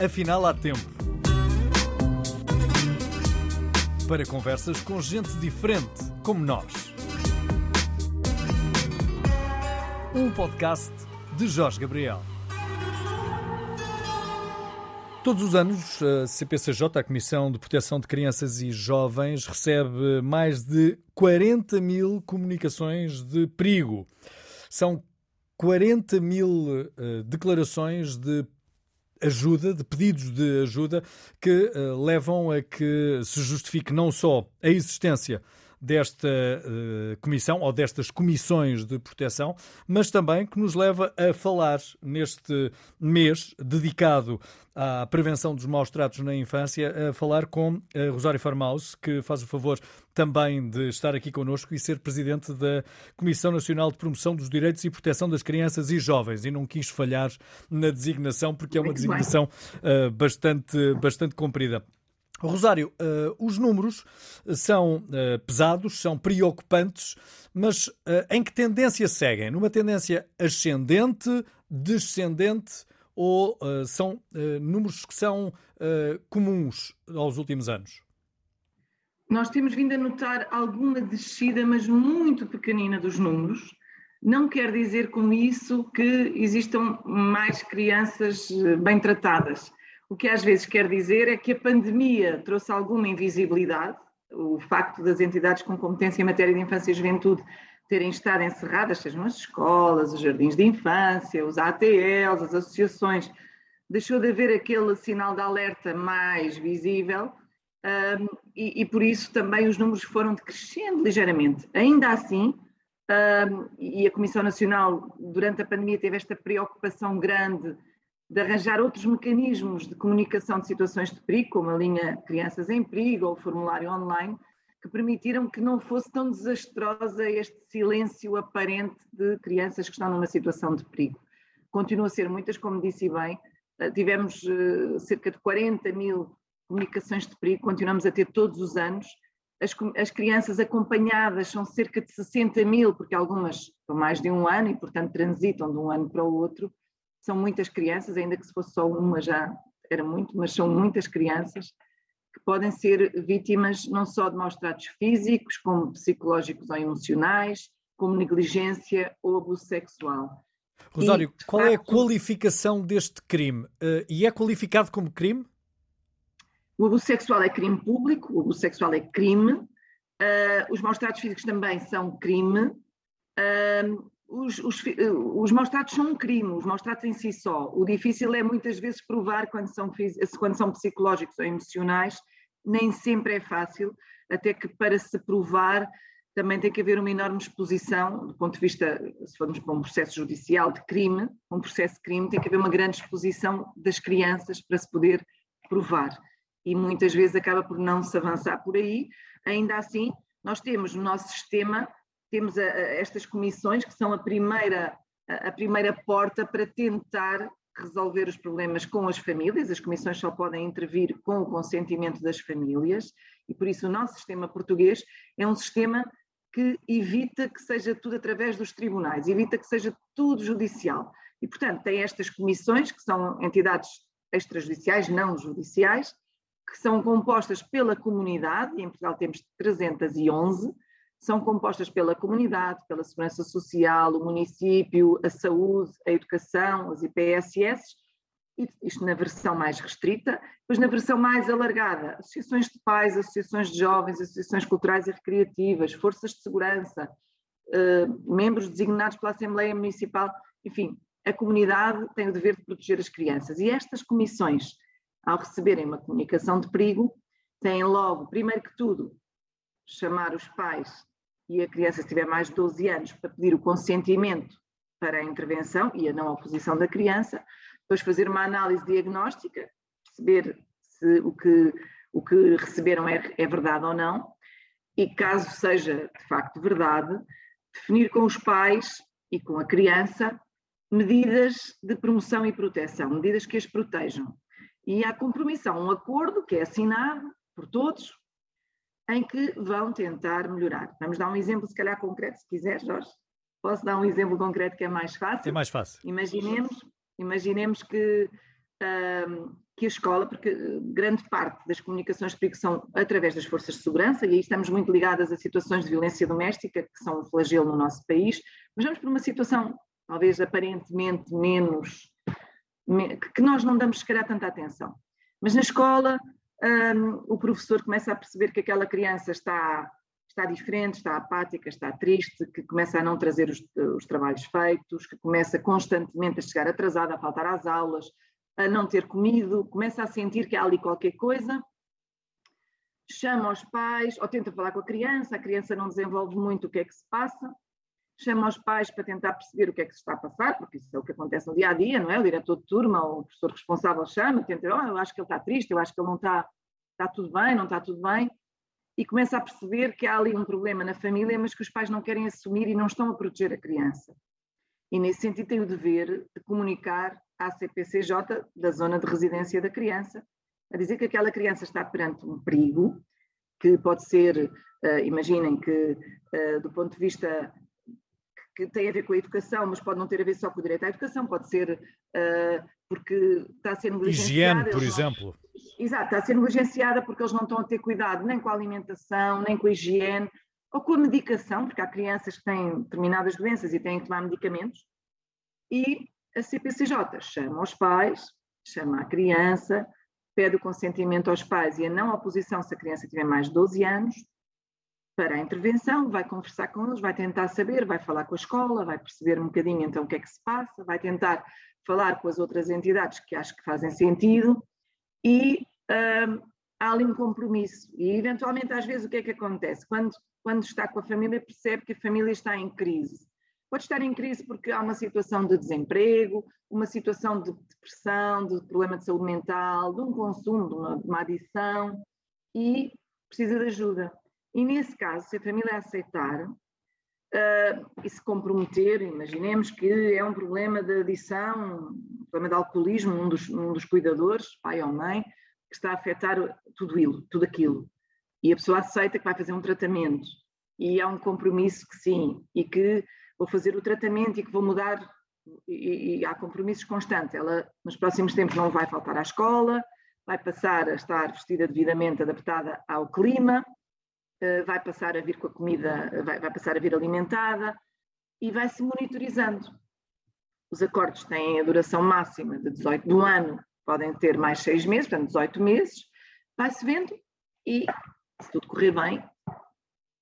Afinal, há tempo. Para conversas com gente diferente, como nós. Um podcast de Jorge Gabriel. Todos os anos, a CPCJ, a Comissão de Proteção de Crianças e Jovens, recebe mais de 40 mil comunicações de perigo. São 40 mil uh, declarações de ajuda, de pedidos de ajuda, que uh, levam a que se justifique não só a existência desta uh, comissão ou destas comissões de proteção, mas também que nos leva a falar neste mês dedicado à prevenção dos maus tratos na infância, a falar com a Rosário Farmaus, que faz o favor também de estar aqui connosco e ser presidente da Comissão Nacional de Promoção dos Direitos e Proteção das Crianças e Jovens. E não quis falhar na designação, porque é uma designação uh, bastante, bastante comprida. Rosário, uh, os números são uh, pesados, são preocupantes, mas uh, em que tendência seguem? Numa tendência ascendente, descendente ou são números que são comuns aos últimos anos? Nós temos vindo a notar alguma descida, mas muito pequenina dos números. Não quer dizer com isso que existam mais crianças bem tratadas o que às vezes quer dizer é que a pandemia trouxe alguma invisibilidade, o facto das entidades com competência em matéria de infância e juventude terem estado encerradas, sejam as escolas, os jardins de infância, os ATLs, as associações, deixou de haver aquele sinal de alerta mais visível um, e, e, por isso também os números foram decrescendo ligeiramente. Ainda assim, um, e a Comissão Nacional durante a pandemia teve esta preocupação grande de arranjar outros mecanismos de comunicação de situações de perigo, como a linha Crianças em Perigo ou o formulário online, que permitiram que não fosse tão desastrosa este silêncio aparente de crianças que estão numa situação de perigo. Continua a ser muitas, como disse bem, eh, tivemos uh, cerca de 40 mil comunicações de perigo, continuamos a ter todos os anos. As, as, crianças acompanhadas são cerca de 60 mil, porque algumas estão mais de um ano e, portanto, transitam de um ano para o outro são muitas crianças, ainda que se fosse só uma já era muito, mas são muitas crianças que podem ser vítimas não só de maus tratos físicos, como psicológicos ou emocionais, como negligência ou abuso sexual. Rosário, e, qual facto, é a qualificação deste crime? Uh, e é qualificado como crime? O abuso sexual é crime público, o abuso sexual é crime, uh, os maus tratos físicos também são crime, uh, os, os, os maus tratos são um crime, os maus tratos em si só. O difícil é muitas vezes provar quando são, quando são psicológicos ou emocionais, nem sempre é fácil, até que para se provar também tem que haver uma enorme exposição, do ponto de vista, se formos para um processo judicial de crime, um processo de crime, tem que haver uma grande exposição das crianças para se poder provar. E muitas vezes acaba por não se avançar por aí. Ainda assim, nós temos no nosso sistema temos a, a estas comissões que são a primeira, a, a primeira porta para tentar resolver os problemas com as famílias, as comissões só podem intervir com o consentimento das famílias. E por isso o nosso sistema português é um sistema que evita que seja tudo através dos tribunais, evita que seja tudo judicial. E, portanto, tem estas comissões, que são entidades extrajudiciais, não judiciais, que são compostas pela comunidade, e em Portugal temos 311, são compostas pela comunidade, pela segurança social, o município, a saúde, a educação, as IPSS, isto na versão mais restrita, depois na versão mais alargada, associações de pais, associações de jovens, associações culturais e recreativas, forças de segurança, eh, membros designados pela Assembleia Municipal, enfim, a comunidade tem o dever de proteger as crianças. E estas comissões, ao receberem uma comunicação de perigo, têm logo, primeiro que tudo, chamar os pais e a criança, tiver mais de 12 anos, para pedir o consentimento para a intervenção e a não oposição da criança, depois fazer uma análise diagnóstica, perceber se o que, o que receberam é, é verdade ou não, e caso seja de facto verdade, definir com os pais e com a criança medidas de promoção e proteção, medidas que as protejam. E há compromissão, um acordo que é assinado por todos, em que vão tentar melhorar. Vamos dar um exemplo, se calhar concreto, se quiser, Jorge. Posso dar um exemplo concreto que é mais fácil? É mais fácil. Imaginemos, imaginemos que que a escola, porque grande parte das comunicações de perigo são através das forças de segurança, e aí estamos muito ligadas a situações de violência doméstica, que são um flagelo no nosso país, mas vamos por uma situação talvez aparentemente menos, que nós não damos se calhar tanta atenção. Mas na escola, um, o professor começa a perceber que aquela criança está, está diferente, está apática, está triste, que começa a não trazer os, os trabalhos feitos, que começa constantemente a chegar atrasada, a faltar às aulas, a não ter comido, começa a sentir que há ali qualquer coisa, chama os pais ou tenta falar com a criança, a criança não desenvolve muito o que é que se passa, chama os pais para tentar perceber o que é que se está a passar, porque isso é o que acontece no dia a dia, não é? O diretor de turma ou o professor responsável chama, tenta, oh, eu acho que ele está triste, eu acho que ele não está, está tudo bem, não está tudo bem, e começa a perceber que há ali um problema na família, mas que os pais não querem assumir e não estão a proteger a criança. E nesse sentido tem o dever de comunicar à CPCJ da zona de residência da criança, a dizer que aquela criança está perante um perigo, que pode ser, uh, imaginem que uh, do ponto de vista que tem a ver com a educação, mas pode não ter a ver só com o direito à educação, pode ser uh, porque está a ser negligenciada. Higiene, por exemplo. exato, está a ser negligenciada porque eles não estão a ter cuidado nem com a alimentação, nem com a higiene, ou com a medicação, porque há crianças que têm determinadas doenças e têm que tomar medicamentos, e a CPCJ chama os pais, chama a criança, pede o consentimento aos pais e a não oposição se a criança tiver mais de 12 anos, para a intervenção, vai conversar com eles, vai tentar saber, vai falar com a escola, vai perceber um bocadinho então o que é que se passa, vai tentar falar com as outras entidades que acho que fazem sentido e hum, há ali um compromisso. E eventualmente, às vezes, o que é que acontece? Quando, quando está com a família, percebe que a família está em crise. Pode estar em crise porque há uma situação de desemprego, uma situação de depressão, de problema de saúde mental, de um consumo, de uma, de uma adição e precisa de ajuda. E nesse caso, se a família aceitar uh, e se comprometer, imaginemos que é um problema de adição, um problema de alcoolismo, um dos, um dos cuidadores, pai ou mãe, que está a afetar tudo, isso, tudo aquilo. E a pessoa aceita que vai fazer um tratamento. E há um compromisso que sim, e que vou fazer o tratamento e que vou mudar, e, e há compromissos constantes. Ela, nos próximos tempos, não vai faltar à escola, vai passar a estar vestida devidamente adaptada ao clima, vai passar a vir com a comida, vai, vai passar a vir alimentada e vai-se monitorizando. Os acordos têm a duração máxima de 18 do ano, podem ter mais seis meses, portanto 18 meses, vai-se vendo e, se tudo correr bem,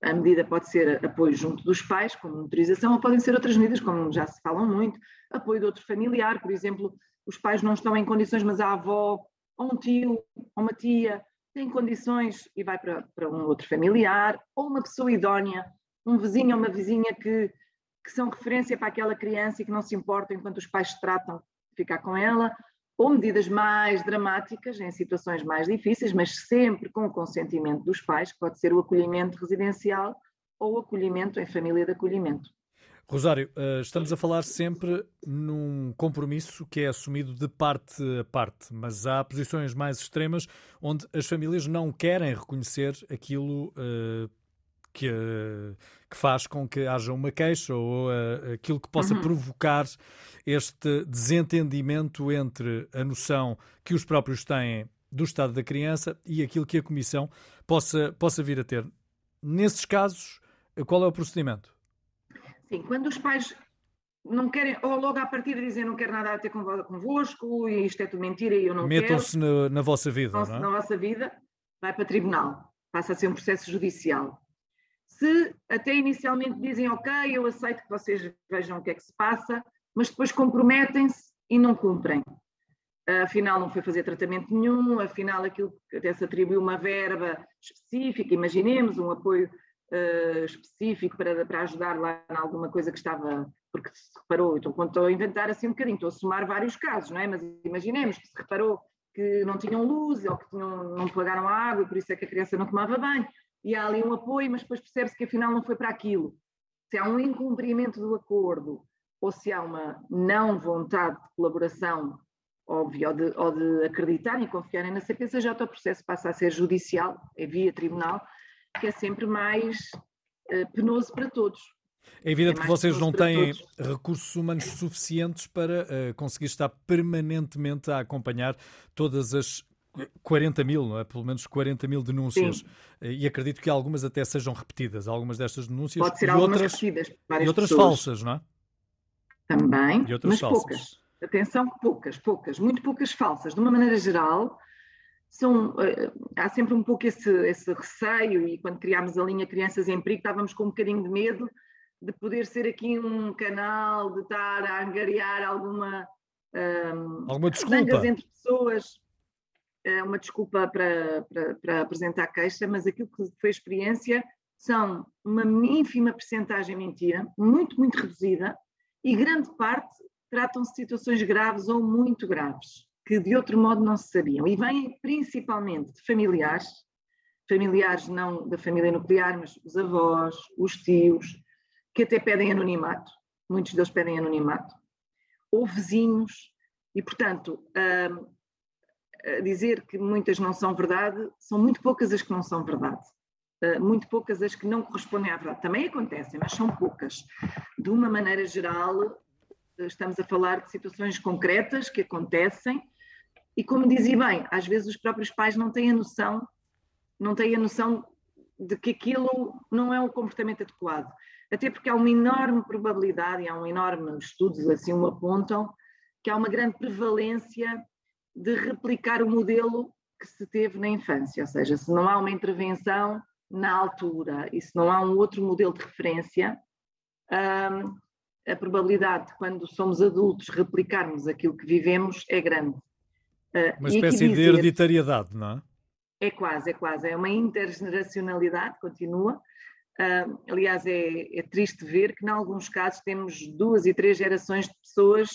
a medida pode ser apoio junto dos pais, como monitorização, ou podem ser outras medidas, como já se falam muito, apoio de outro familiar, por exemplo, os pais não estão em condições, mas a avó, ou um tio, ou uma tia, tem condições e vai para, para um outro familiar, ou uma pessoa idónea, um vizinho ou uma vizinha que, que são referência para aquela criança e que não se importa enquanto os pais se tratam de ficar com ela, ou medidas mais dramáticas em situações mais difíceis, mas sempre com o consentimento dos pais, que pode ser o acolhimento residencial ou o acolhimento em família de acolhimento. Rosário, eh, estamos a falar sempre num compromisso que é assumido de parte a parte, mas há posições mais extremas onde as famílias não querem reconhecer aquilo que, uh, que, faz com que haja uma queixa ou uh, aquilo que possa uhum. provocar este desentendimento entre a noção que os próprios têm do estado da criança e aquilo que a Comissão possa, possa vir a ter. Nesses casos, qual é o procedimento? Sim, quando os pais não querem, ou logo à partida dizem não quero nada a ter convosco e isto é tudo mentira e eu não Metam quero. Metam-se na, na, vossa vida, é? Na vossa vida, vai para tribunal, passa a ser um processo judicial. Se até inicialmente dizem ok, eu aceito que vocês vejam o que é que se passa, mas depois comprometem-se e não cumprem. Afinal, não foi fazer tratamento nenhum, afinal, aquilo que até se atribuiu uma verba específica, imaginemos, um apoio uh, específico para, para ajudar lá em alguma coisa que estava, porque se reparou, então quando estou a inventar assim um bocadinho, estou a somar vários casos, não é? Mas imaginemos que se reparou que não tinham luz ou que tinham, não pagaram a água e por isso é que a criança não tomava banho, e há ali um apoio, mas depois percebe-se que afinal não foi para aquilo. Se há um incumprimento do acordo ou se há uma não vontade de colaboração óbvia ou de, ou de acreditarem e confiarem na CPCJ, o processo passa a ser judicial, é via tribunal, que é sempre mais uh, penoso para todos. É evidente é que vocês não têm recursos humanos suficientes para uh, conseguir estar permanentemente a acompanhar todas as 40 mil, não é? pelo menos 40 mil denúncias. Sim. Eh, e acredito que algumas até sejam repetidas, algumas destas denúncias. Pode ser e algumas outras, repetidas. E outras pessoas. falsas, não é? Também, mas falsas. poucas. Atenção, poucas, poucas, muito poucas falsas. De uma maneira geral, são, uh, há sempre um pouco esse, esse receio, e quando criámos a linha Crianças em Perigo, estávamos com um bocadinho de medo de poder ser aqui um canal, de estar a angariar alguma. Um, ehm, alguma desculpa. entre pessoas, uh, uma desculpa para, para, para apresentar queixa, mas aquilo que foi experiência são uma ínfima percentagem mentira, muito, muito reduzida, e grande parte tratam-se de situações graves ou muito graves que de outro modo não se sabiam. E vêm principalmente de familiares, familiares não da família nuclear, mas os avós, os tios, que até pedem anonimato, muitos deles pedem anonimato, ou vizinhos, e portanto, a, a dizer que muitas não são verdade, são muito poucas as que não são verdade. Uh, muito poucas as que não correspondem à verdade. Também acontecem, mas são poucas. De uma maneira geral, estamos a falar de situações concretas que acontecem e como dizia bem, às vezes os próprios pais não têm a noção, não têm a noção de que aquilo não é um comportamento adequado. Até porque há uma enorme probabilidade, e há um enorme estudos assim o apontam, que há uma grande prevalência de replicar o modelo que se teve na infância, ou seja, se não há uma intervenção na altura e se não há um outro modelo de referência, hum, a probabilidade de quando somos adultos replicarmos aquilo que vivemos é grande. Ah, uma espécie de hereditariedade, não é? É quase, é quase. É uma intergeneracionalidade, continua. Uh, aliás, é, é, triste ver que, em alguns casos, temos duas e três gerações de pessoas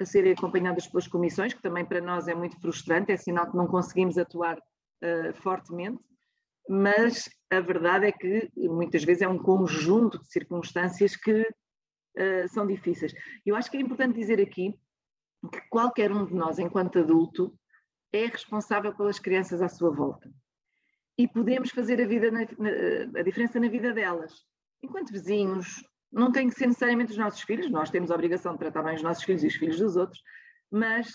a serem acompanhadas pelas comissões, que também para nós é muito frustrante, é sinal que não conseguimos atuar uh, fortemente, mas a verdade é que muitas vezes é um conjunto de circunstâncias que uh, são difíceis. Eu acho que é importante dizer aqui que qualquer um de nós, enquanto adulto, é responsável pelas crianças à sua volta. E podemos fazer a, vida na, na, a diferença na vida delas. Enquanto vizinhos, não tem que ser necessariamente os nossos filhos, nós temos a obrigação de tratar bem os nossos filhos e os filhos dos outros, mas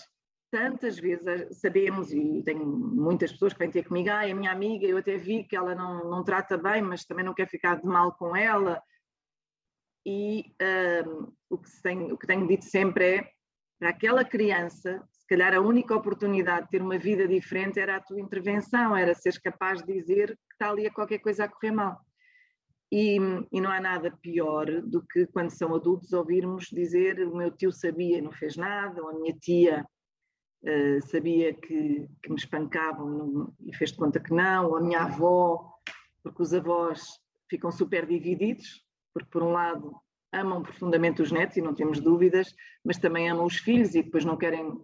tantas vezes sabemos, e tenho muitas pessoas que vêm ter comigo, ah, é minha amiga, eu até vi que ela não, não trata bem, mas também não quer ficar de mal com ela. E um, o, que o que tenho dito sempre é, para aquela criança, calhar a única oportunidade de ter uma vida diferente era a tua intervenção, era seres capaz de dizer que está ali a qualquer coisa a correr mal. E, e, não há nada pior do que quando são adultos ouvirmos dizer o meu tio sabia e não fez nada, ou a minha tia uh, sabia que, que, me espancavam e fez de conta que não, ou a minha avó, porque os avós ficam super divididos, porque por um lado amam profundamente os netos e não temos dúvidas, mas também amam os filhos e depois não querem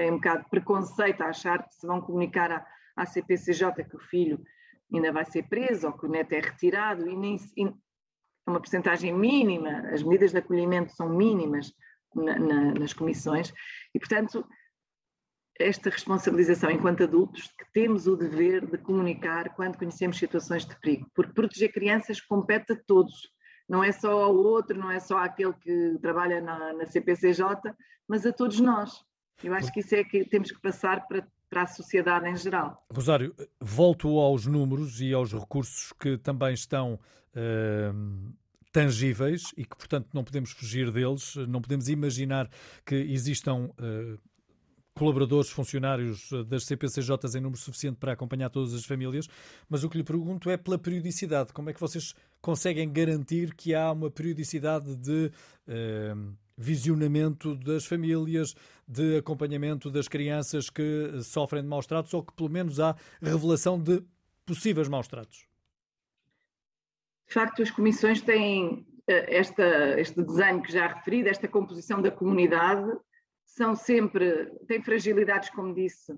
têm um bocado de preconceito a achar que se vão comunicar à, à CPCJ que o filho ainda vai ser preso ou que o neto é retirado e nem e é uma porcentagem mínima, as medidas de acolhimento são mínimas na, na, nas comissões e, portanto, esta responsabilização enquanto adultos que temos o dever de comunicar quando conhecemos situações de perigo, porque proteger crianças compete a todos, não é só ao outro, não é só àquele que trabalha na, na CPCJ, mas a todos nós. Eu acho que isso é que temos que passar para, para a sociedade em geral. Rosário, volto aos números e aos recursos que também estão uh, tangíveis e que, portanto, não podemos fugir deles, não podemos imaginar que existam. Uh, colaboradores, funcionários das CPCJs em número suficiente para acompanhar todas as famílias, mas o que lhe pergunto é pela periodicidade. Como é que vocês conseguem garantir que há uma periodicidade de visionamento das famílias, de acompanhamento das crianças que sofrem de maus tratos ou que pelo menos há revelação de possíveis maus tratos? De facto, as comissões têm eh, esta, este desenho que já referi, esta composição da comunidade, são sempre, têm fragilidades, como disse,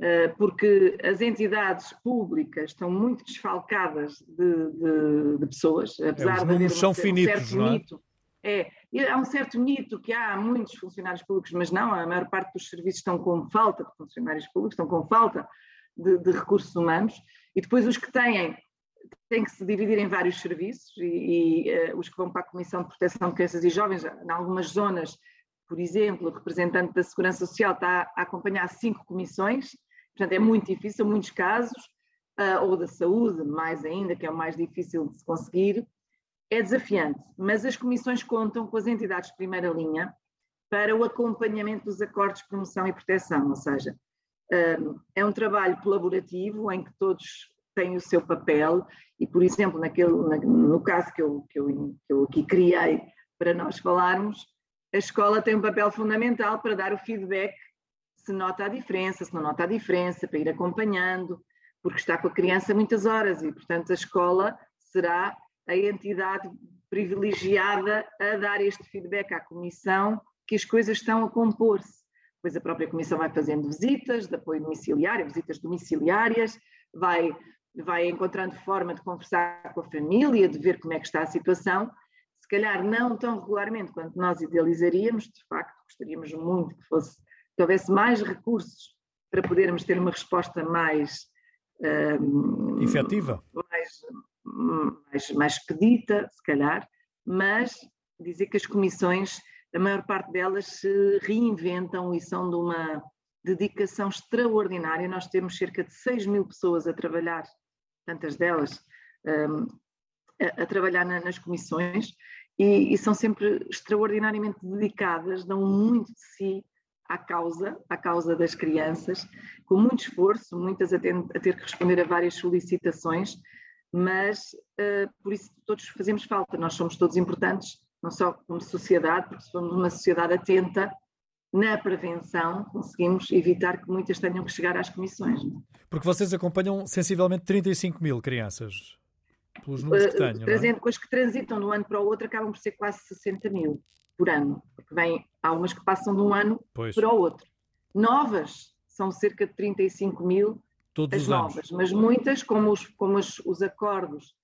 eh, porque as entidades públicas estão muito desfalcadas de, de, de pessoas, apesar é, os números de são finitos, um certo não é? É, há um certo mito que há muitos funcionários públicos, mas não, a maior parte dos serviços estão com falta de funcionários públicos, estão com falta de, de recursos humanos, e depois os que têm tem que se dividir em vários serviços e, e uh, os que vão para a Comissão de Proteção de Crianças e Jovens, em algumas zonas, por exemplo, o representante da Segurança Social está a acompanhar cinco comissões, portanto é muito difícil, muitos casos, uh, ou da saúde, mais ainda, que é o mais difícil de se conseguir, é desafiante, mas as comissões contam com as entidades de primeira linha para o acompanhamento dos acordos de promoção e proteção, ou seja, uh, é um trabalho colaborativo em que todos têm o seu papel e, por exemplo, naquele, no caso que eu, que, eu, que eu aqui criei para nós falarmos, a escola tem um papel fundamental para dar o feedback se nota a diferença, se não nota a diferença, para ir acompanhando, porque está com a criança muitas horas e, portanto, a escola será a entidade privilegiada a dar este feedback à Comissão que as coisas estão a compor-se. Pois a própria Comissão vai fazendo visitas de apoio domiciliário, visitas domiciliárias, vai, vai encontrando forma de conversar com a família, de ver como é que está a situação se calhar não tão regularmente quanto nós idealizaríamos, de facto, gostaríamos muito que fosse que houvesse mais recursos para podermos ter uma resposta mais um, efetiva, mais, mais, mais expedita, se calhar, mas dizer que as comissões, a maior parte delas se reinventam e são de uma dedicação extraordinária. Nós temos cerca de 6 mil pessoas a trabalhar, tantas delas, um, a, a trabalhar na, nas comissões e, e, são sempre extraordinariamente dedicadas, dão muito de si à causa, à causa das crianças, com muito esforço, muitas a a ter que responder a várias solicitações, mas uh, por isso todos fazemos falta, nós somos todos importantes, não só como sociedade, porque se formos uma sociedade atenta, na prevenção conseguimos evitar que muitas tenham que chegar às comissões. Porque vocês acompanham sensivelmente 35 mil crianças pelos números que tenho. Trazendo, é? as que transitam de um ano para o outro acabam por ser quase 60 mil por ano, porque vem, há umas que passam de um ano pois. para o outro. Novas são cerca de 35 mil Todos as novas, anos. mas muitas, como os, como os, os acordos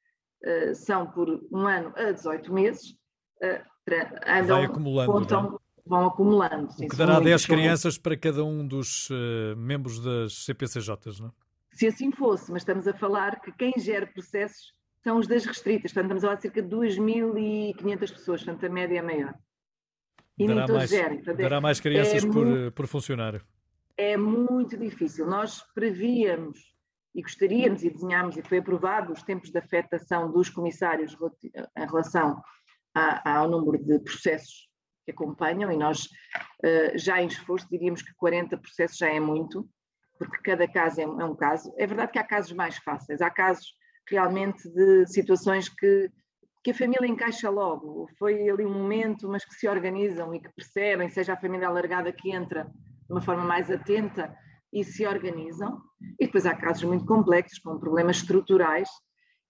uh, são por um ano a 18 meses, uh, andam, Vai acumulando, contam, vão acumulando. Sim, o que dará 10 crianças para cada um dos uh, membros das CPCJs, não é? Se assim fosse, mas estamos a falar que quem gera processos são os das restritas, portanto estamos a falar de cerca de 2.500 pessoas, portanto a média é maior. E dará mais, portanto, dará é, mais crianças é por, por funcionário. É muito difícil. Nós prevíamos e gostaríamos e desenhámos, e foi aprovado, os tempos de afetação dos comissários em relação a, ao número de processos que acompanham, e nós uh, já em esforço diríamos que 40 processos já é muito, porque cada caso é, é um caso. É verdade que há casos mais fáceis, há casos realmente de situações que, que a família encaixa logo. Foi ali um momento, mas que se organizam e que percebem, seja a família alargada que entra de uma forma mais atenta e se organizam. E depois há casos muito complexos, com problemas estruturais,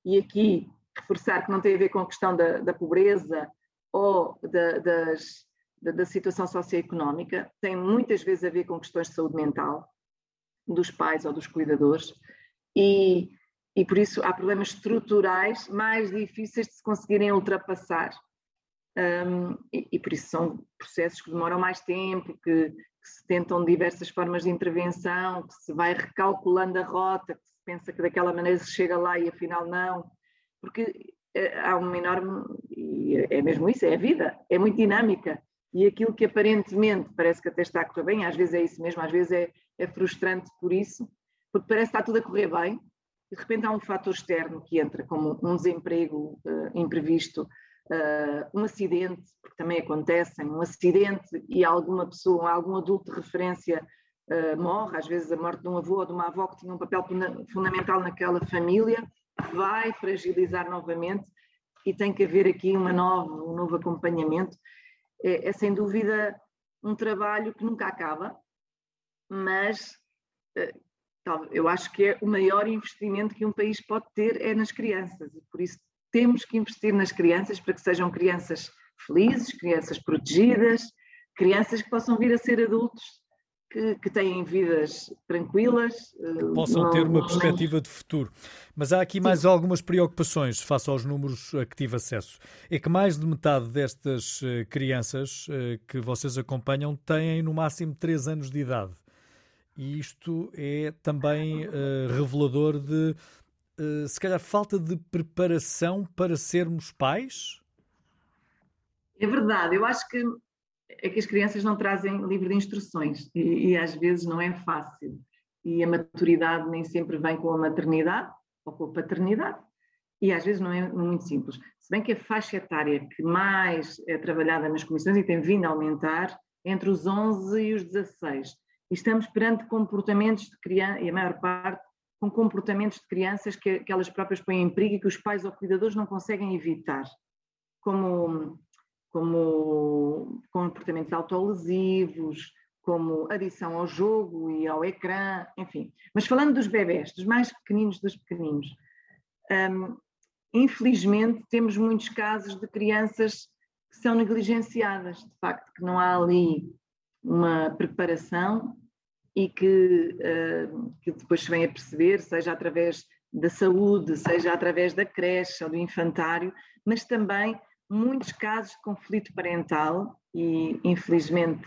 e aqui reforçar que não tem a ver com a questão da, da pobreza ou da, das, da, da situação socioeconómica, tem muitas vezes a ver com questões de saúde mental dos pais ou dos cuidadores. E, e por isso há problemas estruturais mais difíceis de se conseguirem ultrapassar. Um, e, e, por isso são processos que demoram mais tempo, que, que, se tentam diversas formas de intervenção, que se vai recalculando a rota, que se pensa que daquela maneira se chega lá e afinal não, porque eh, há uma enorme, e é, mesmo isso, é a vida, é muito dinâmica, e aquilo que aparentemente parece que até está a correr bem, às vezes é isso mesmo, às vezes é, é frustrante por isso, porque parece que está tudo a correr bem, e de repente há um fator externo que entra, como um desemprego uh, imprevisto, uh, um acidente, porque também acontecem, um acidente e alguma pessoa, algum adulto de referência uh, morre, às vezes a morte de um avô ou de uma avó que tinha um papel fundamental naquela família, vai fragilizar novamente e tem que haver aqui uma nova, um novo acompanhamento. É, é sem dúvida um trabalho que nunca acaba, mas eu acho que é o maior investimento que um país pode ter é nas crianças e por isso temos que investir nas crianças para que sejam crianças felizes, crianças protegidas, crianças que possam vir a ser adultos que, que têm vidas tranquilas. Eh, possam não, ter uma perspectiva de futuro. Mas há aqui Sim. mais algumas preocupações face aos números a que tive acesso. É que mais de metade destas eh, crianças eh, que vocês acompanham têm no máximo 3 anos de idade. E isto é também revelador de uh, se calhar, falta de preparação para sermos pais? É verdade, eu acho que é que as crianças não trazem livro de instruções e, e às vezes não é fácil. E a maturidade nem sempre vem com a maternidade ou com a paternidade e às vezes não é muito simples. Se bem que a faixa etária que mais é trabalhada nas comissões e tem vindo a aumentar entre os 11 e os 16. E estamos perante comportamentos de criança, e a maior parte com comportamentos de crianças que, que elas próprias põem em perigo e que os pais ou cuidadores não conseguem evitar, como, como comportamentos autolesivos, como adição ao jogo e ao ecrã, enfim. Mas falando dos bebés, dos mais pequeninos dos pequeninos, um, infelizmente temos muitos casos de crianças que são negligenciadas, de facto, que não há ali uma preparação e que, uh, que depois se vem a perceber, seja através da saúde, seja através da creche ou do infantário, mas também muitos casos de conflito parental e, infelizmente,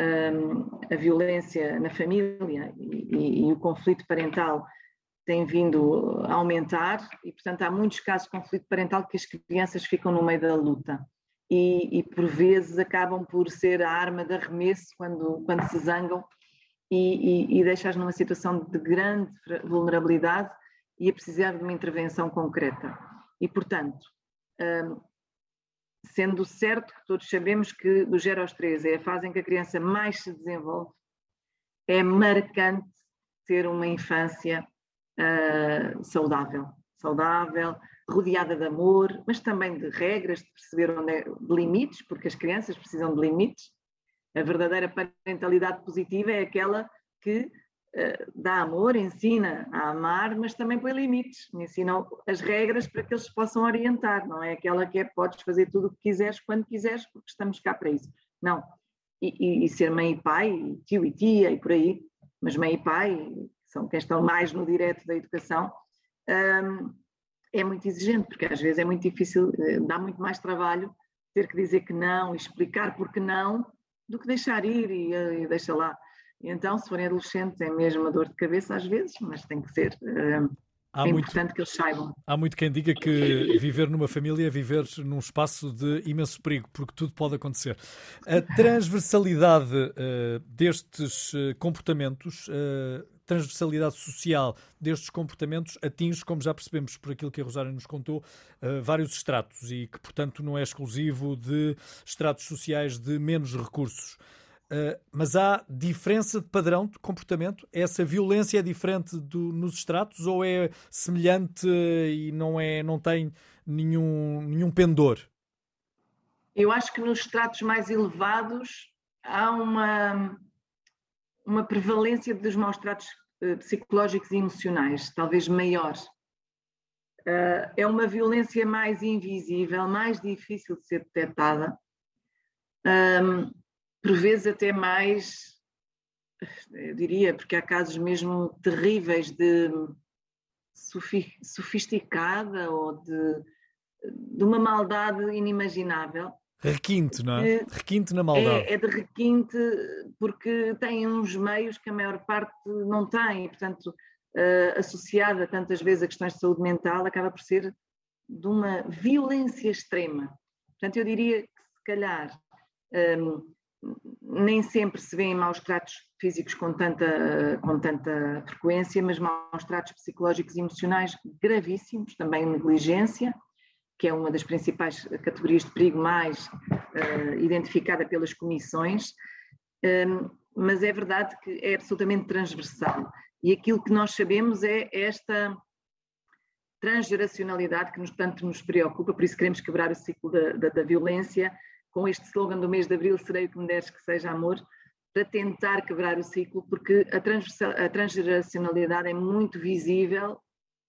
um, a violência na família e, e, e, o conflito parental tem vindo a aumentar e, portanto, há muitos casos de conflito parental que as crianças ficam no meio da luta e, e por vezes acabam por ser a arma de arremesso quando, quando se zangam e, e, e deixas numa situação de grande vulnerabilidade e a precisar de uma intervenção concreta. E, portanto, um, sendo certo que todos sabemos que do 0 aos 3 é a fase em que a criança mais se desenvolve, é marcante ter uma infância uh, saudável. Saudável, rodeada de amor, mas também de regras, de perceber onde é, de limites, porque as crianças precisam de limites. A verdadeira parentalidade positiva é aquela que uh, dá amor, ensina a amar, mas também põe limites, ensina as regras para que eles se possam orientar, não é aquela que é podes fazer tudo o que quiseres, quando quiseres, porque estamos cá para isso. Não. E, e, e ser mãe e pai, e tio e tia e por aí, mas mãe e pai são quem estão mais no direto da educação, um, é muito exigente, porque às vezes é muito difícil, eh, dá muito mais trabalho ter que dizer que não explicar porque não, do que deixar ir e, eh, e deixa lá. E então, se forem adolescentes, é mesmo uma dor de cabeça às vezes, mas tem que ser. Uh, Há é muito, importante que eles saibam. Há muito quem diga que viver numa família é viver num espaço de imenso perigo, porque tudo pode acontecer. A transversalidade uh, destes comportamentos uh, transversalidade social destes comportamentos atinge, como já percebemos por aquilo que a Rosário nos contou, uh, vários estratos e que, portanto, não é exclusivo de estratos sociais de menos recursos. Uh, mas há diferença de padrão de comportamento? Essa violência é diferente do, nos estratos ou é semelhante e não, é, não tem nenhum, nenhum pendor? Eu acho que nos estratos mais elevados há uma, uma prevalência dos maus tratos uh, psicológicos e emocionais, talvez maior. Uh, é uma violência mais invisível, mais difícil de ser detectada, um, por vezes até mais, eu diria, porque há casos mesmo terríveis de sofisticada ou de, de uma maldade inimaginável Requinte, não é? Requinte na maldade. É, é, de requinte porque tem uns meios que a maior parte não tem, portanto, uh, associada tantas vezes a questões de saúde mental, acaba por ser de uma violência extrema. Portanto, eu diria que se calhar um, ehm, nem sempre se vêem maus tratos físicos com tanta, com tanta frequência, mas maus tratos psicológicos e emocionais gravíssimos, também negligência, que é uma das principais categorias de perigo mais uh, identificada pelas comissões, um, ehm, mas é verdade que é absolutamente transversal. E aquilo que nós sabemos é esta transgeracionalidade que nos, tanto nos preocupa, por isso queremos quebrar o ciclo da, da, da violência, com este slogan do mês de abril, serei o que me deres que seja amor, para tentar quebrar o ciclo, porque a, a transgeracionalidade é muito visível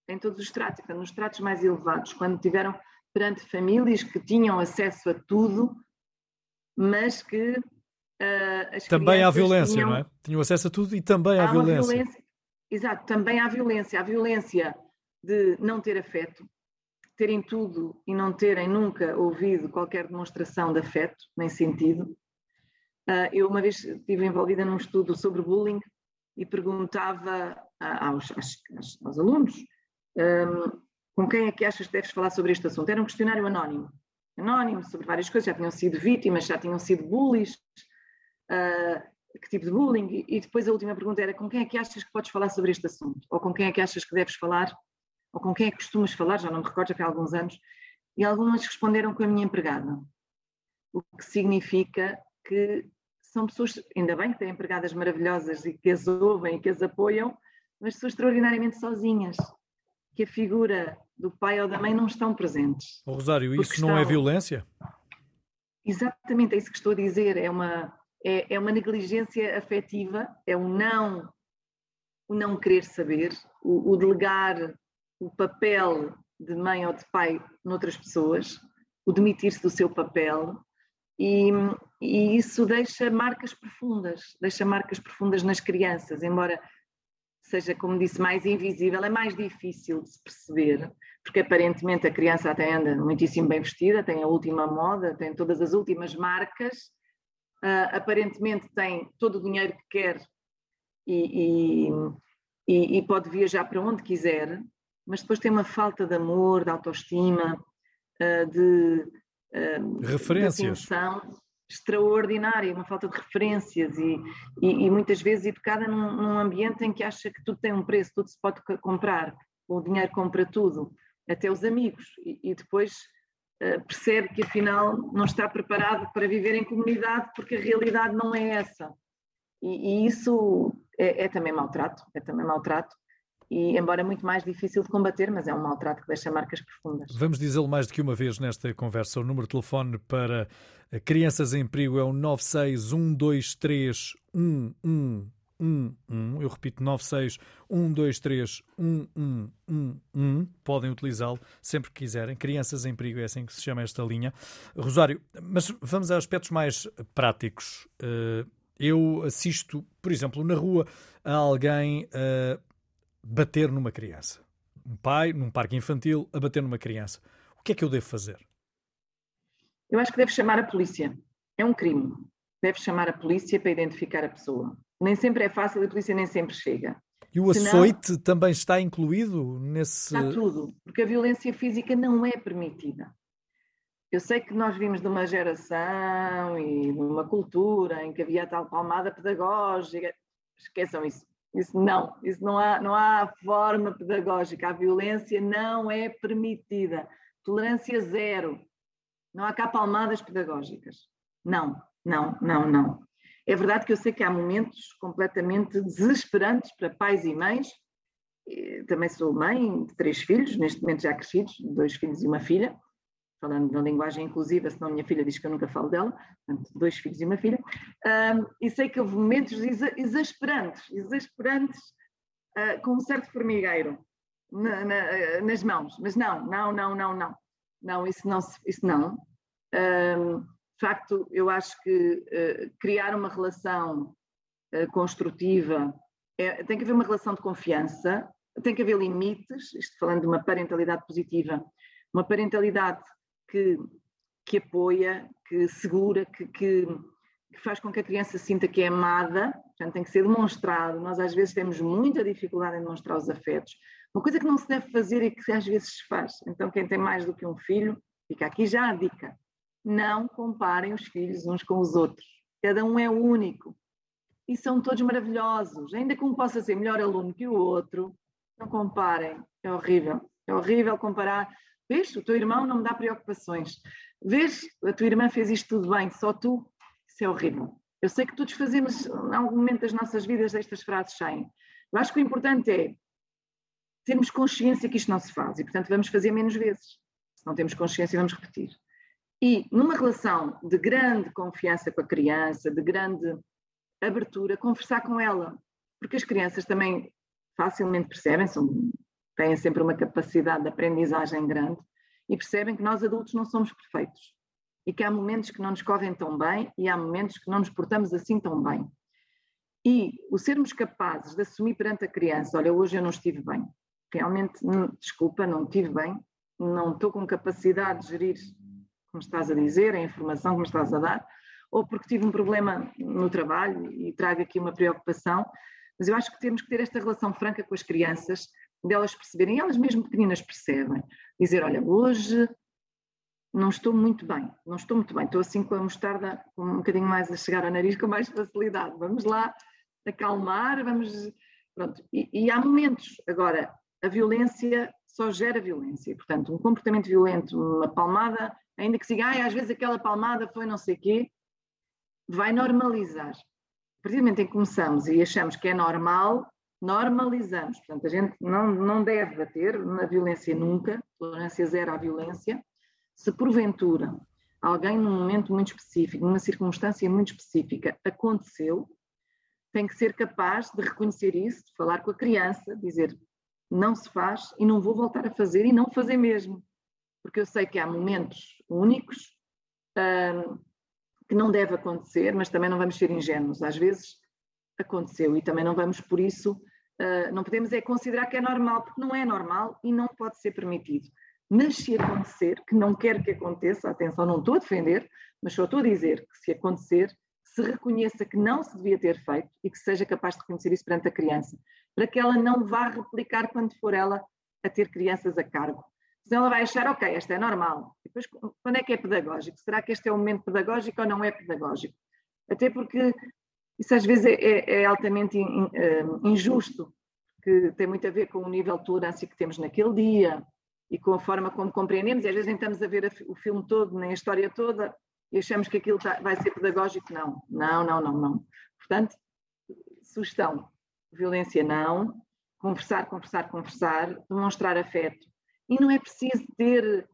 em todos os tratos, nos tratos mais elevados, quando tiveram perante famílias que tinham acesso a tudo, mas que uh, as Também há violência, tinham... não é? Tinham acesso a tudo e também há, há violência. violência. Exato, também há violência. Há violência de não ter afeto, terem tudo e não terem nunca ouvido qualquer demonstração de afeto, nem sentido. Uh, eu uma vez estive envolvida num estudo sobre bullying e perguntava aos, aos, aos alunos Um, com quem é que achas que deves falar sobre este assunto? Era um questionário anónimo. Anónimo, sobre várias coisas, já tinham sido vítimas, já tinham sido bullies, uh, que tipo de bullying, e depois a última pergunta era com quem é que achas que podes falar sobre este assunto? Ou com quem é que achas que deves falar? Ou com quem é que costumas falar? Já não me recordo, já foi há alguns anos. E algumas responderam com a minha empregada, o que significa que são pessoas, ainda bem que têm empregadas maravilhosas e que as ouvem e que as apoiam, mas pessoas extraordinariamente sozinhas, que a figura do pai ou da mãe não estão presentes. Oh, Rosário, isso estão... não é violência? Exatamente, é isso que estou a dizer. É uma, é, é uma negligência afetiva, é o não, o não querer saber, o, o delegar o papel de mãe ou de pai noutras pessoas, o demitir-se do seu papel, e, e, isso deixa marcas profundas, deixa marcas profundas nas crianças, embora seja, como disse, mais invisível, é mais difícil de se perceber, porque aparentemente a criança até anda muitíssimo bem vestida, tem a última moda, tem todas as últimas marcas, uh, aparentemente tem todo o dinheiro que quer e, e, e, pode viajar para onde quiser, mas depois tem uma falta de amor, de autoestima, uh, de, uh, referências. De extraordinária, uma falta de referências e, e, e muitas vezes educada num, num, ambiente em que acha que tudo tem um preço, tudo se pode comprar, o dinheiro compra tudo, até os amigos, e, e depois uh, percebe que afinal não está preparado para viver em comunidade porque a realidade não é essa. E, isso é, é também maltrato, é também maltrato, e embora muito mais difícil de combater, mas é um maltrato que deixa marcas profundas. Vamos dizê-lo mais do que uma vez nesta conversa. O número de telefone para crianças em perigo é o 961231111. Eu repito, 961231111. Podem utilizá-lo sempre que quiserem. Crianças em perigo é assim que se chama esta linha. Rosário, mas vamos a aspectos mais práticos. Eh, eu assisto, por exemplo, na rua a alguém uh, bater numa criança. Um pai, num parque infantil, a bater numa criança. O que é que eu devo fazer? Eu acho que deve chamar a polícia. É um crime. Deve chamar a polícia para identificar a pessoa. Nem sempre é fácil e a polícia nem sempre chega. E o Senão, açoite também está incluído nesse. Está tudo, porque a violência física não é permitida. Eu sei que nós vimos de uma geração e de uma cultura em que havia tal palmada pedagógica. Esqueçam isso. Isso não, isso não há, não há forma pedagógica. A violência não é permitida. Tolerância zero. Não há cá palmadas pedagógicas. Não, não, não, não. É verdade que eu sei que há momentos completamente desesperantes para pais e mães. Também sou mãe de três filhos, neste momento já crescidos, dois filhos e uma filha falando na linguagem inclusiva, senão minha filha diz que eu nunca falo dela, portanto, dois filhos e uma filha, um, e sei que houve momentos exasperantes, exasperantes, uh, com um certo formigueiro na, na, nas mãos, mas não, não, não, não, não, não, isso não, isso não. Um, de facto, eu acho que uh, criar uma relação uh, construtiva, é, tem que haver uma relação de confiança, tem que haver limites, isto falando de uma parentalidade positiva, uma parentalidade que, que apoia, que segura, que, que, que, faz com que a criança sinta que é amada, portanto tem que ser demonstrado. Nós às vezes temos muita dificuldade em demonstrar os afetos. Uma coisa que não se deve fazer e que às vezes se faz. Então quem tem mais do que um filho, fica aqui já a dica. Não comparem os filhos uns com os outros. Cada um é único. E são todos maravilhosos. Ainda que um possa ser melhor aluno que o outro, não comparem. É horrível. É horrível comparar Vês, o teu irmão não me dá preocupações. Vês, a tua irmã fez isto tudo bem, só tu. Isso é horrível. Eu sei que todos fazemos, em algum momento das nossas vidas, estas frases saem. Eu acho que o importante é termos consciência que isto não se faz e, portanto, vamos fazer menos vezes. Se não temos consciência, vamos repetir. E numa relação de grande confiança com a criança, de grande abertura, conversar com ela, porque as crianças também facilmente percebem, são têm sempre uma capacidade de aprendizagem grande e percebem que nós adultos não somos perfeitos e que há momentos que não nos correm tão bem e há momentos que não nos portamos assim tão bem. E o sermos capazes de assumir perante a criança, olha, hoje eu não estive bem, realmente, desculpa, não estive bem, não estou com capacidade de gerir, como estás a dizer, a informação que me estás a dar, ou porque tive um problema no trabalho e trago aqui uma preocupação, mas eu acho que temos que ter esta relação franca com as crianças, delas perceberem, elas mesmo pequeninas percebem, dizer, olha, hoje não estou muito bem, não estou muito bem, estou assim com a mostarda um bocadinho mais a chegar ao nariz com mais facilidade, vamos lá acalmar, vamos, pronto, e, e há momentos, agora, a violência só gera violência, portanto, um comportamento violento, uma palmada, ainda que se diga, ah, às vezes aquela palmada foi não sei quê, vai normalizar. A partir do momento em que começamos e achamos que é normal, normalizamos. Portanto, a gente não, não deve bater na violência nunca, tolerância zero à violência. Se porventura alguém num momento muito específico, numa circunstância muito específica, aconteceu, tem que ser capaz de reconhecer isso, de falar com a criança, dizer não se faz e não vou voltar a fazer e não fazer mesmo. Porque eu sei que há momentos únicos hum, que não deve acontecer, mas também não vamos ser ingênuos. Às vezes aconteceu e também não vamos por isso, uh, não podemos é considerar que é normal, porque não é normal e não pode ser permitido. Mas se acontecer, que não quero que aconteça, atenção, não estou a defender, mas só estou a dizer que se acontecer, se reconheça que não se devia ter feito e que seja capaz de reconhecer isso perante a criança, para que ela não vá replicar quando for ela a ter crianças a cargo. Senão ela vai achar, ok, esta é normal. E depois, quando é que é pedagógico? Será que este é o momento pedagógico ou não é pedagógico? Até porque isso às vezes é, é, é altamente in, eh, injusto, que tem muito a ver com o nível de tolerância que temos naquele dia e com a forma como compreendemos, e às vezes nem estamos a ver o filme todo, nem a história toda, e achamos que aquilo tá, vai ser pedagógico. Não, não, não, não, não. Portanto, sugestão, violência não, conversar, conversar, conversar, demonstrar afeto. E não é preciso ter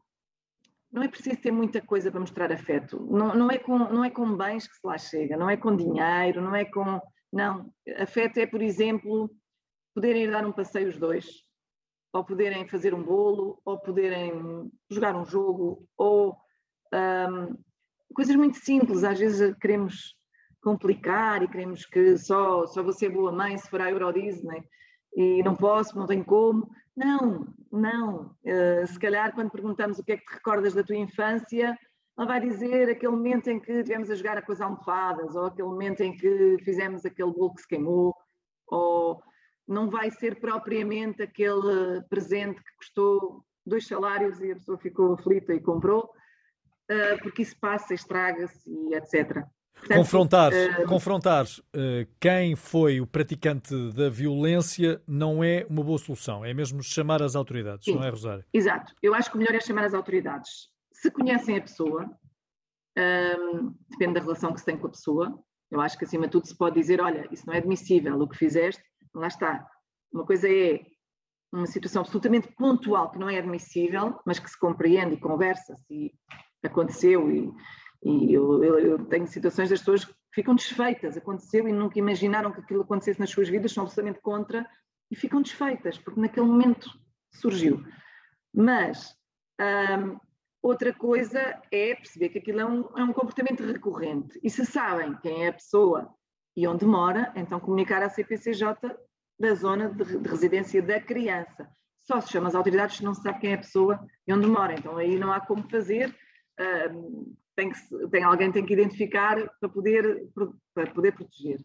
não é preciso ter muita coisa para mostrar afeto. Não, não, é com, não é com bens que se lá chega, não é com dinheiro, não é com. Não. Afeto é, por exemplo, poderem ir dar um passeio os dois, ou poderem fazer um bolo, ou poderem jogar um jogo, ou um, coisas muito simples. Às vezes queremos complicar e queremos que só, só vou ser boa mãe se for à Euro Disney e não posso, não tenho como. Não, não. Uh, se calhar, quando perguntamos o que é que te recordas da tua infância, ela vai dizer aquele momento em que estivemos a jogar a coisa almofadas, ou aquele momento em que fizemos aquele bolo que se queimou, ou não vai ser propriamente aquele presente que custou dois salários e a pessoa ficou aflita e comprou, uh, porque isso passa, estraga-se e etc. Portanto, confrontar uh, confrontar uh, quem foi o praticante da violência não é uma boa solução, é mesmo chamar as autoridades, sim, não é, Rosário? Exato, eu acho que o melhor é chamar as autoridades. Se conhecem a pessoa, um, ehm, depende da relação que se tem com a pessoa, eu acho que acima de tudo se pode dizer: olha, isso não é admissível, o que fizeste, lá está. Uma coisa é uma situação absolutamente pontual que não é admissível, mas que se compreende e conversa se aconteceu e e eu, eu, eu, tenho situações das pessoas que ficam desfeitas, aconteceu e nunca imaginaram que aquilo acontecesse nas suas vidas, são absolutamente contra e ficam desfeitas, porque naquele momento surgiu. Mas hum, outra coisa é perceber que aquilo é um, é um comportamento recorrente. E se sabem quem é a pessoa e onde mora, então comunicar à CPCJ da zona de, de residência da criança. Só se chama as autoridades se não se sabe quem é a pessoa e onde mora. Então aí não há como fazer. Hum, tem que, tem, alguém tem que identificar para poder, para poder proteger.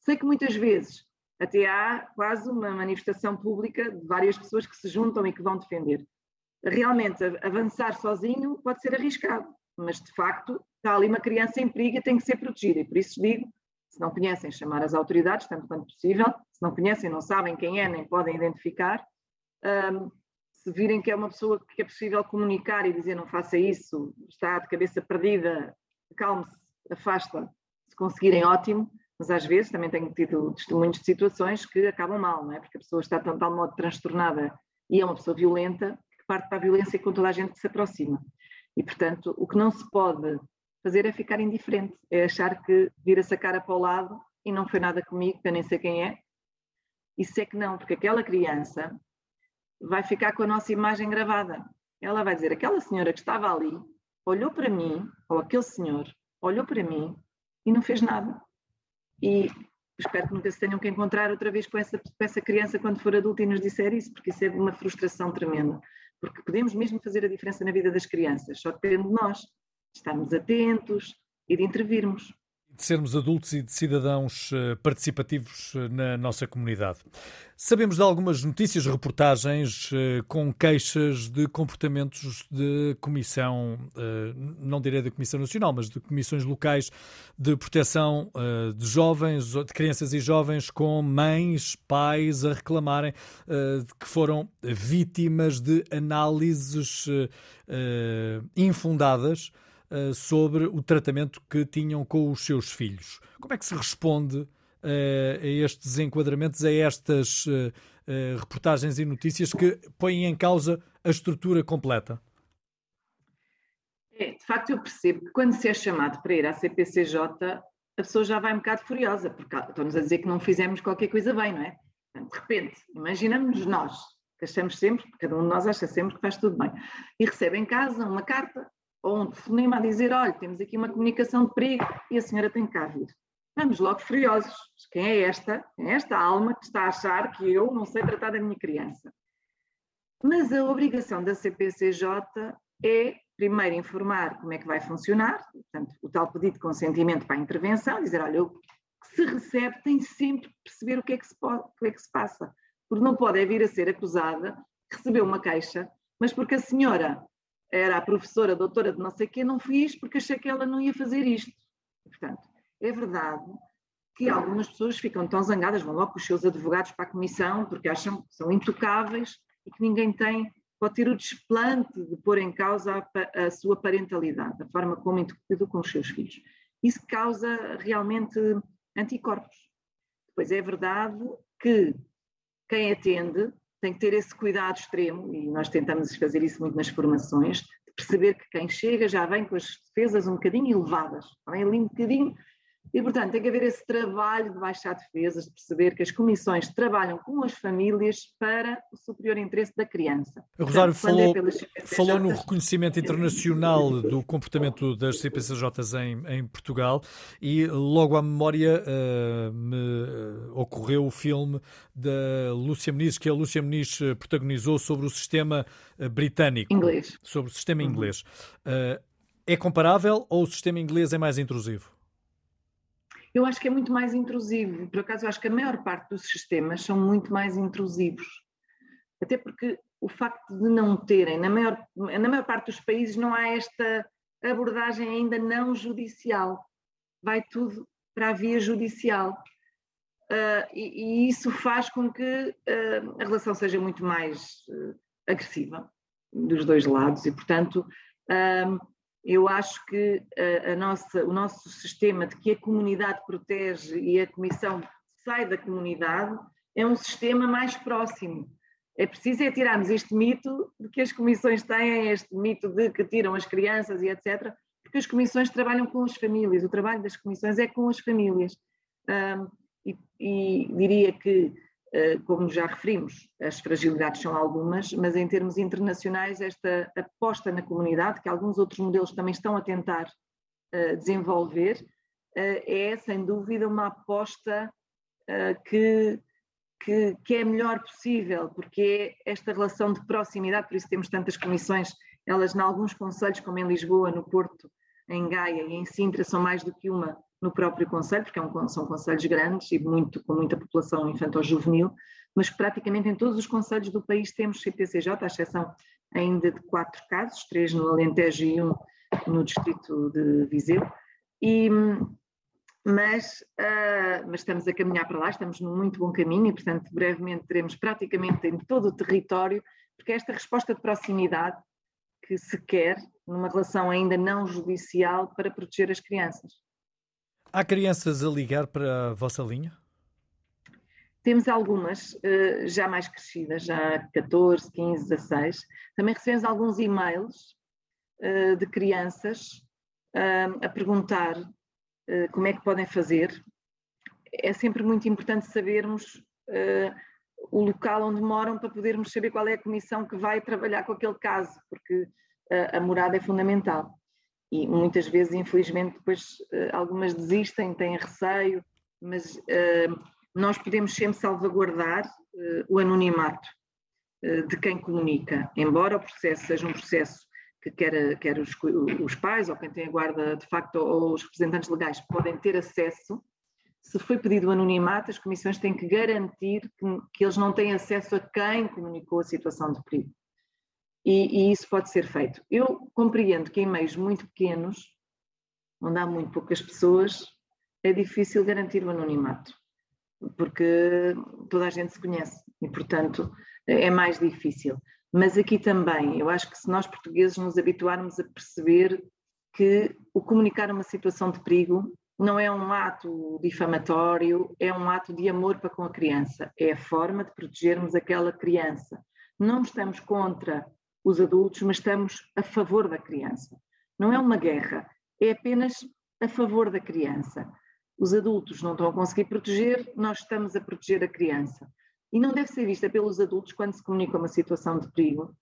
Sei que muitas vezes até há quase uma manifestação pública de várias pessoas que se juntam e que vão defender. Realmente, avançar sozinho pode ser arriscado, mas de facto está ali uma criança em perigo e tem que ser protegida. E por isso digo, se não conhecem, chamar as autoridades, tanto quanto possível. Se não conhecem, não sabem quem é, nem podem identificar. Um, se virem que é uma pessoa que é possível comunicar e dizer não faça isso, está de cabeça perdida, calme-se, afasta, se conseguirem, ótimo, mas às vezes também tenho tido testemunhos de situações que acabam mal, não é? Porque a pessoa está de tal modo transtornada e é uma pessoa violenta que parte para a violência com toda a gente que se aproxima. E, portanto, o que não se pode fazer é ficar indiferente, é achar que vira-se a cara para o lado e não foi nada comigo, que eu nem sei quem é. Isso é que não, porque aquela criança vai ficar com a nossa imagem gravada. Ela vai dizer: aquela senhora que estava ali olhou para mim, ou aquele senhor olhou para mim e não fez nada. E espero que nunca se tenham que encontrar outra vez com essa, com essa criança quando for adulta e nos disser isso, porque isso é uma frustração tremenda. Porque podemos mesmo fazer a diferença na vida das crianças, só depende de nós, estarmos atentos e de intervirmos de sermos adultos e de cidadãos eh, participativos eh, na nossa comunidade. Sabemos de algumas notícias, reportagens eh, com queixas de comportamentos de comissão, não direi da Comissão Nacional, mas de comissões locais de proteção de jovens, de crianças e jovens, com mães, pais a reclamarem que foram vítimas de análises infundadas uh, sobre o tratamento que tinham com os seus filhos. Como é que se responde uh, a estes enquadramentos, a estas uh, reportagens e notícias que põem em causa a estrutura completa? É, de facto, eu percebo que quando se é chamado para ir à CPCJ, a pessoa já vai um bocado furiosa, porque estão-nos a dizer que não fizemos qualquer coisa bem, não é? De repente, imaginamos nós, que achamos sempre, cada um de nós acha sempre que faz tudo bem, e recebe em casa uma carta ou um telefonema a dizer: olha, temos aqui uma comunicação de perigo e a senhora tem que cá vir. Vamos logo furiosos. Quem é esta? Quem é esta alma que está a achar que eu não sei tratar da minha criança? Mas a obrigação da CPCJ é, primeiro, informar como é que vai funcionar, portanto, o tal pedido de consentimento para a intervenção, dizer, olha, o que se recebe tem sempre que perceber o que é que se, pode, que é que se passa, porque não pode é vir a ser acusada recebeu uma queixa, mas porque a senhora era a professora, a doutora de não sei o quê, não fiz porque achei que ela não ia fazer isto. Portanto, é verdade que algumas pessoas ficam tão zangadas, vão logo com os seus advogados para a comissão, porque acham que são intocáveis e que ninguém tem, pode ter o desplante de pôr em causa a, a sua parentalidade, a forma como interpretou com os seus filhos. Isso causa realmente anticorpos. Pois é verdade que quem atende tem que ter esse cuidado extremo, e nós tentamos fazer isso muito nas formações, de perceber que quem chega já vem com as defesas um bocadinho elevadas, vem ali um bocadinho e, portanto, tem que haver esse trabalho de baixar defesas, de perceber que as comissões trabalham com as famílias para o superior interesse da criança. Rosário falou, é falou no reconhecimento internacional do comportamento das CPCJs em, em Portugal e logo à memória uh, me eh, ocorreu o filme da Lúcia Muniz, que a Lúcia Muniz eh, protagonizou sobre o sistema britânico. Inglês. Sobre o sistema uhum. inglês. Uh, é comparável ou o sistema inglês é mais intrusivo? Eu acho que é muito mais intrusivo. Por acaso, eu acho que a maior parte dos sistemas são muito mais intrusivos. Até porque o facto de não terem, na maior, na maior parte dos países, não há esta abordagem ainda não judicial. Vai tudo para a via judicial. Uh, e, e, isso faz com que uh, a relação seja muito mais uh, agressiva dos dois lados e, portanto, eu acho que a, a nossa, o nosso sistema de que a comunidade protege e a comissão sai da comunidade é um sistema mais próximo. É preciso é tirarmos este mito de que as comissões têm, este mito de que tiram as crianças e etc., porque as comissões trabalham com as famílias, o trabalho das comissões é com as famílias. Um, e, e diria que eh, como já referimos, as fragilidades são algumas, mas em termos internacionais, esta aposta na comunidade, que alguns outros modelos também estão a tentar eh, desenvolver, eh, é sem dúvida uma aposta que, que, que é a melhor possível, porque é esta relação de proximidade, por isso temos tantas comissões, elas em alguns conselhos, como em Lisboa, no Porto, em Gaia e em Sintra, são mais do que uma no próprio Conselho, porque é um, são conselhos grandes e muito, com muita população infantil-juvenil, mas praticamente em todos os conselhos do país temos CPCJ, à exceção ainda de quatro casos, três no Alentejo e um no distrito de Viseu, e, mas, uh, mas estamos a caminhar para lá, estamos num muito bom caminho e, portanto, brevemente teremos praticamente em todo o território, porque esta resposta de proximidade que se quer numa relação ainda não judicial para proteger as crianças. Há crianças a ligar para a vossa linha? Temos algumas eh, já mais crescidas, já 14, 15, 16. Também recebemos alguns e-mails eh, de crianças eh, a perguntar como é que podem fazer. É sempre muito importante sabermos o local onde moram para podermos saber qual é a comissão que vai trabalhar com aquele caso, porque a morada é fundamental e muitas vezes, infelizmente, depois eh, algumas desistem, têm receio, mas uh, nós podemos sempre salvaguardar uh, o anonimato de quem comunica, embora o processo seja um processo que quer, quer os, os, pais ou quem tem a guarda de facto ou os representantes legais podem ter acesso. Se foi pedido o anonimato, as comissões têm que garantir que, que eles não têm acesso a quem comunicou a situação de perigo. E, e, isso pode ser feito. Eu compreendo que em meios muito pequenos, onde há muito poucas pessoas, é difícil garantir o anonimato, porque toda a gente se conhece e, portanto, é mais difícil. Mas aqui também, eu acho que se nós portugueses nos habituarmos a perceber que o comunicar uma situação de perigo não é um ato difamatório, é um ato de amor para com a criança, é a forma de protegermos aquela criança. Não estamos contra os adultos, mas estamos a favor da criança. Não é uma guerra, é apenas a favor da criança. Os adultos não estão a conseguir proteger, nós estamos a proteger a criança e não deve ser vista pelos adultos quando se comunica uma situação de perigo,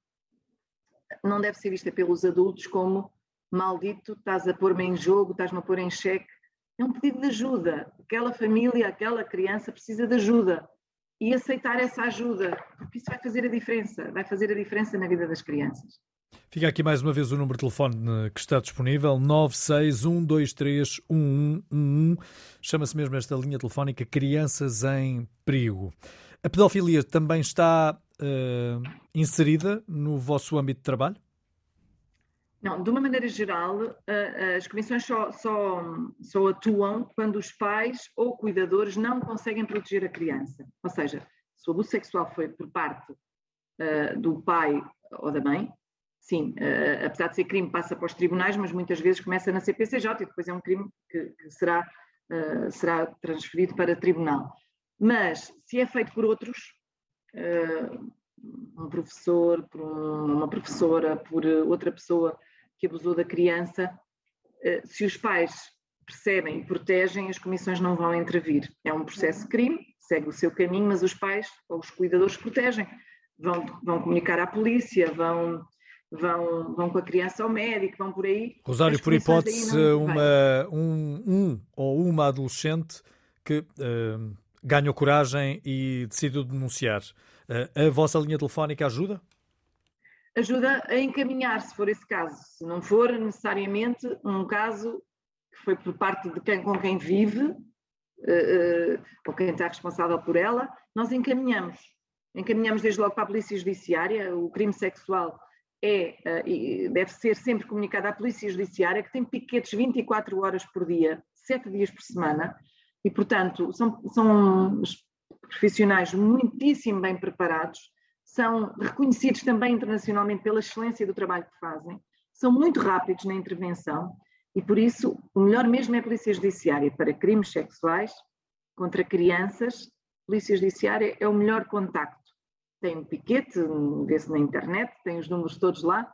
não deve ser vista pelos adultos como maldito, estás a pôr-me em jogo, estás-me a pôr em xeque. É um pedido de ajuda. Aquela família, aquela criança precisa de ajuda. E aceitar essa ajuda, porque isso vai fazer a diferença, vai fazer a diferença na vida das crianças. Fica aqui mais uma vez o número de telefone que está disponível, 961231111. Chama-se mesmo esta linha telefónica Crianças em Perigo. A pedofilia também está uh, inserida no vosso âmbito de trabalho? Não, de uma maneira geral, as comissões só, só, só, atuam quando os pais ou cuidadores não conseguem proteger a criança. Ou seja, se o abuso sexual foi por parte uh, do pai ou da mãe, sim, uh, apesar de ser crime, passa para os tribunais, mas muitas vezes começa na CPCJ e depois é um crime que, que será, uh, será transferido para tribunal. Mas se é feito por outros, um professor, por uma professora, por outra pessoa que abusou da criança, uh, se os pais percebem e protegem, as comissões não vão intervir. É um processo de crime, segue o seu caminho, mas os pais ou os cuidadores protegem. Vão, vão comunicar à polícia, vão, vão, vão com a criança ao médico, vão por aí. Rosário, por hipótese, uma, um, um, ou uma adolescente que uh, ganhou coragem e decidiu denunciar. Eh, a vossa linha telefónica ajuda? Ajuda a encaminhar, se for esse caso. Se não for necessariamente um caso que foi por parte de quem com quem vive, uh, ou quem está responsável por ela, nós encaminhamos. Encaminhamos desde logo para a Polícia Judiciária. O crime sexual é, uh, deve ser sempre comunicado à Polícia Judiciária, que tem piquetes 24 horas por dia, 7 dias por semana, e, portanto, são, são profissionais muitíssimo bem preparados, são reconhecidos também internacionalmente pela excelência do trabalho que fazem, são muito rápidos na intervenção e, por isso, o melhor mesmo é a Polícia Judiciária para crimes sexuais contra crianças. A Polícia Judiciária é o melhor contacto. Tem um piquete, vê-se na internet, tem os números todos lá.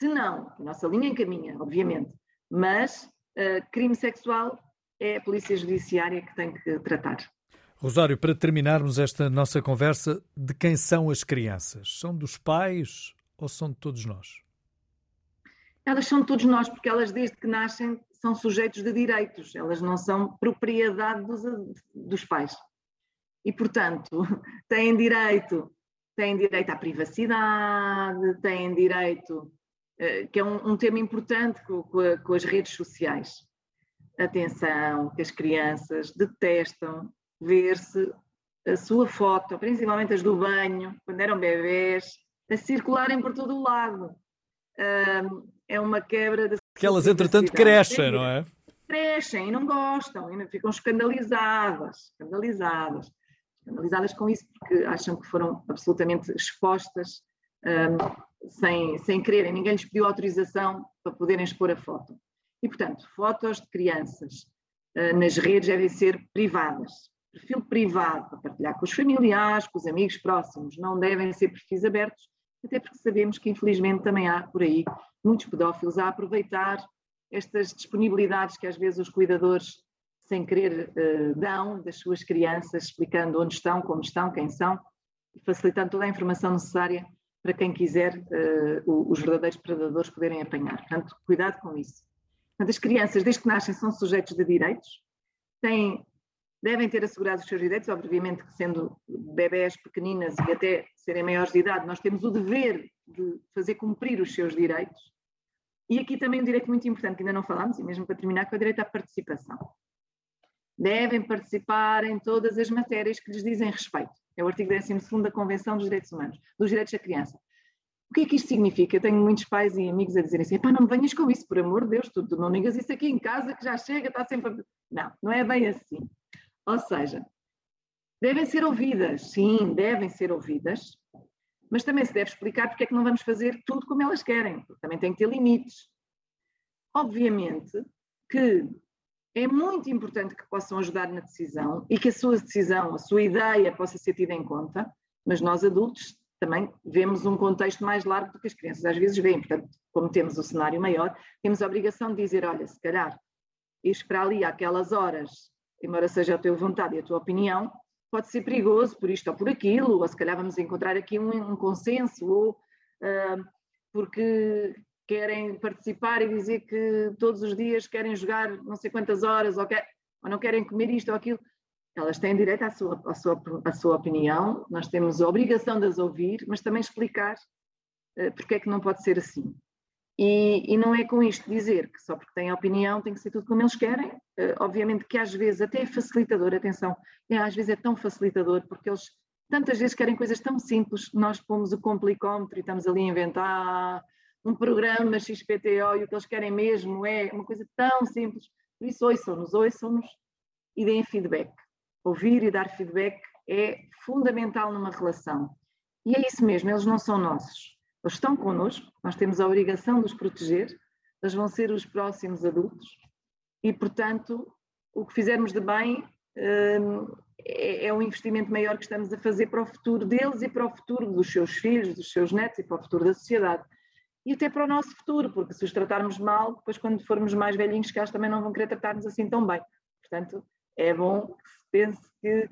Se não, a nossa linha encaminha, obviamente, mas uh, crime sexual é a Polícia Judiciária que tem que tratar. Rosário, para terminarmos esta nossa conversa, de quem são as crianças? São dos pais ou são de todos nós? Elas são de todos nós, porque elas, desde que nascem, são sujeitos de direitos, elas não são propriedade dos, dos pais. E, portanto, têm direito, têm direito à privacidade, têm direito, eh, que é um, um tema importante com, com, com as redes sociais atenção, que as crianças detestam ver-se a sua foto, principalmente as do banho, quando eram bebés, a circularem por todo o lado. é uma quebra de. Que elas, entretanto, crescem, não é? Crescem e não gostam, ainda ficam escandalizadas, escandalizadas, escandalizadas com isso, porque acham que foram absolutamente expostas um, sem, sem quererem. Ninguém lhes pediu autorização para poderem expor a foto. E, portanto, fotos de crianças uh, nas redes devem ser privadas. Perfil privado para partilhar com os familiares, com os amigos próximos, não devem ser perfis abertos, até porque sabemos que, infelizmente, também há por aí muitos pedófilos a aproveitar estas disponibilidades que às vezes os cuidadores, sem querer, uh, dão das suas crianças, explicando onde estão, como estão, quem são, e facilitando toda a informação necessária para quem quiser uh, os verdadeiros predadores poderem apanhar. Portanto, cuidado com isso. Portanto, as crianças, desde que nascem, são sujeitos de direitos, têm, devem ter assegurados os seus direitos, obviamente que sendo bebés pequeninas e até serem maiores de idade, nós temos o dever de fazer cumprir os seus direitos, E aqui também um direito muito importante que ainda não falámos, e mesmo para terminar, que é o direito à participação. Devem participar em todas as matérias que lhes dizem respeito. É o artigo 12 da Convenção dos Direitos Humanos, dos Direitos da Criança. O que é que isto significa? Eu tenho muitos pais e amigos a dizerem assim: pá, não me venhas com isso, por amor de Deus, tu, tu não digas isso aqui em casa que já chega, está sempre. A... Não, não é bem assim. Ou seja, devem ser ouvidas, sim, devem ser ouvidas, mas também se deve explicar porque é que não vamos fazer tudo como elas querem, porque também tem que ter limites. Obviamente que é muito importante que possam ajudar na decisão e que a sua decisão, a sua ideia possa ser tida em conta, mas nós adultos também vemos um contexto mais largo do que as crianças às vezes veem. Portanto, como temos o cenário maior, temos a obrigação de dizer: olha, se calhar ires para ali àquelas horas, embora seja a tua vontade e a tua opinião, pode ser perigoso por isto ou por aquilo, ou se calhar vamos encontrar aqui um, um consenso, ou uh, porque querem participar e dizer que todos os dias querem jogar não sei quantas horas, ou, quer, ou não querem comer isto ou aquilo. Elas têm direito à sua, à, sua, à sua opinião, nós temos a obrigação de as ouvir, mas também explicar uh, porque é que não pode ser assim. E, e, não é com isto dizer que só porque têm opinião tem que ser tudo como eles querem. Uh, obviamente que às vezes até é facilitador, atenção, é, às vezes é tão facilitador porque eles tantas vezes querem coisas tão simples, nós pomos o complicómetro e estamos ali a inventar um programa XPTO e o que eles querem mesmo é uma coisa tão simples. Por isso, ouçam-nos, ouçam-nos e deem feedback. Ouvir e dar feedback é fundamental numa relação. E é isso mesmo, eles não são nossos eles estão connosco, nós temos a obrigação de os proteger, eles vão ser os próximos adultos e, portanto, o que fizermos de bem hum, é, é um investimento maior que estamos a fazer para o futuro deles e para o futuro dos seus filhos, dos seus netos e para o futuro da sociedade. E até para o nosso futuro, porque se os tratarmos mal, depois quando formos mais velhinhos, que eles também não vão querer tratar-nos assim tão bem. Portanto, é bom que se pense que,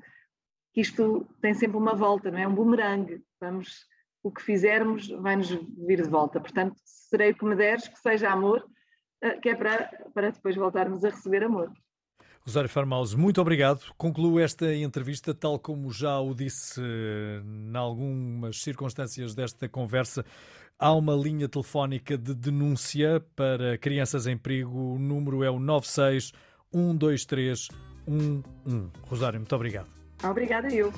que isto tem sempre uma volta, não é? Um bumerangue. Vamos o que fizermos vai-nos vir de volta. Portanto, serei o que me deres, que seja amor, eh, que é para, para depois voltarmos a receber amor. Rosário Farmaus, muito obrigado. Concluo esta entrevista, tal como já o disse eh, em algumas circunstâncias desta conversa. Há uma linha telefónica de denúncia para crianças em perigo. O número é o 96 123 11. Rosário, muito obrigado. Obrigada eu.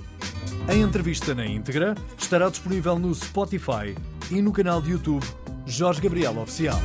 A entrevista na íntegra estará disponível no Spotify e no canal de YouTube Jorge Gabriel Oficial.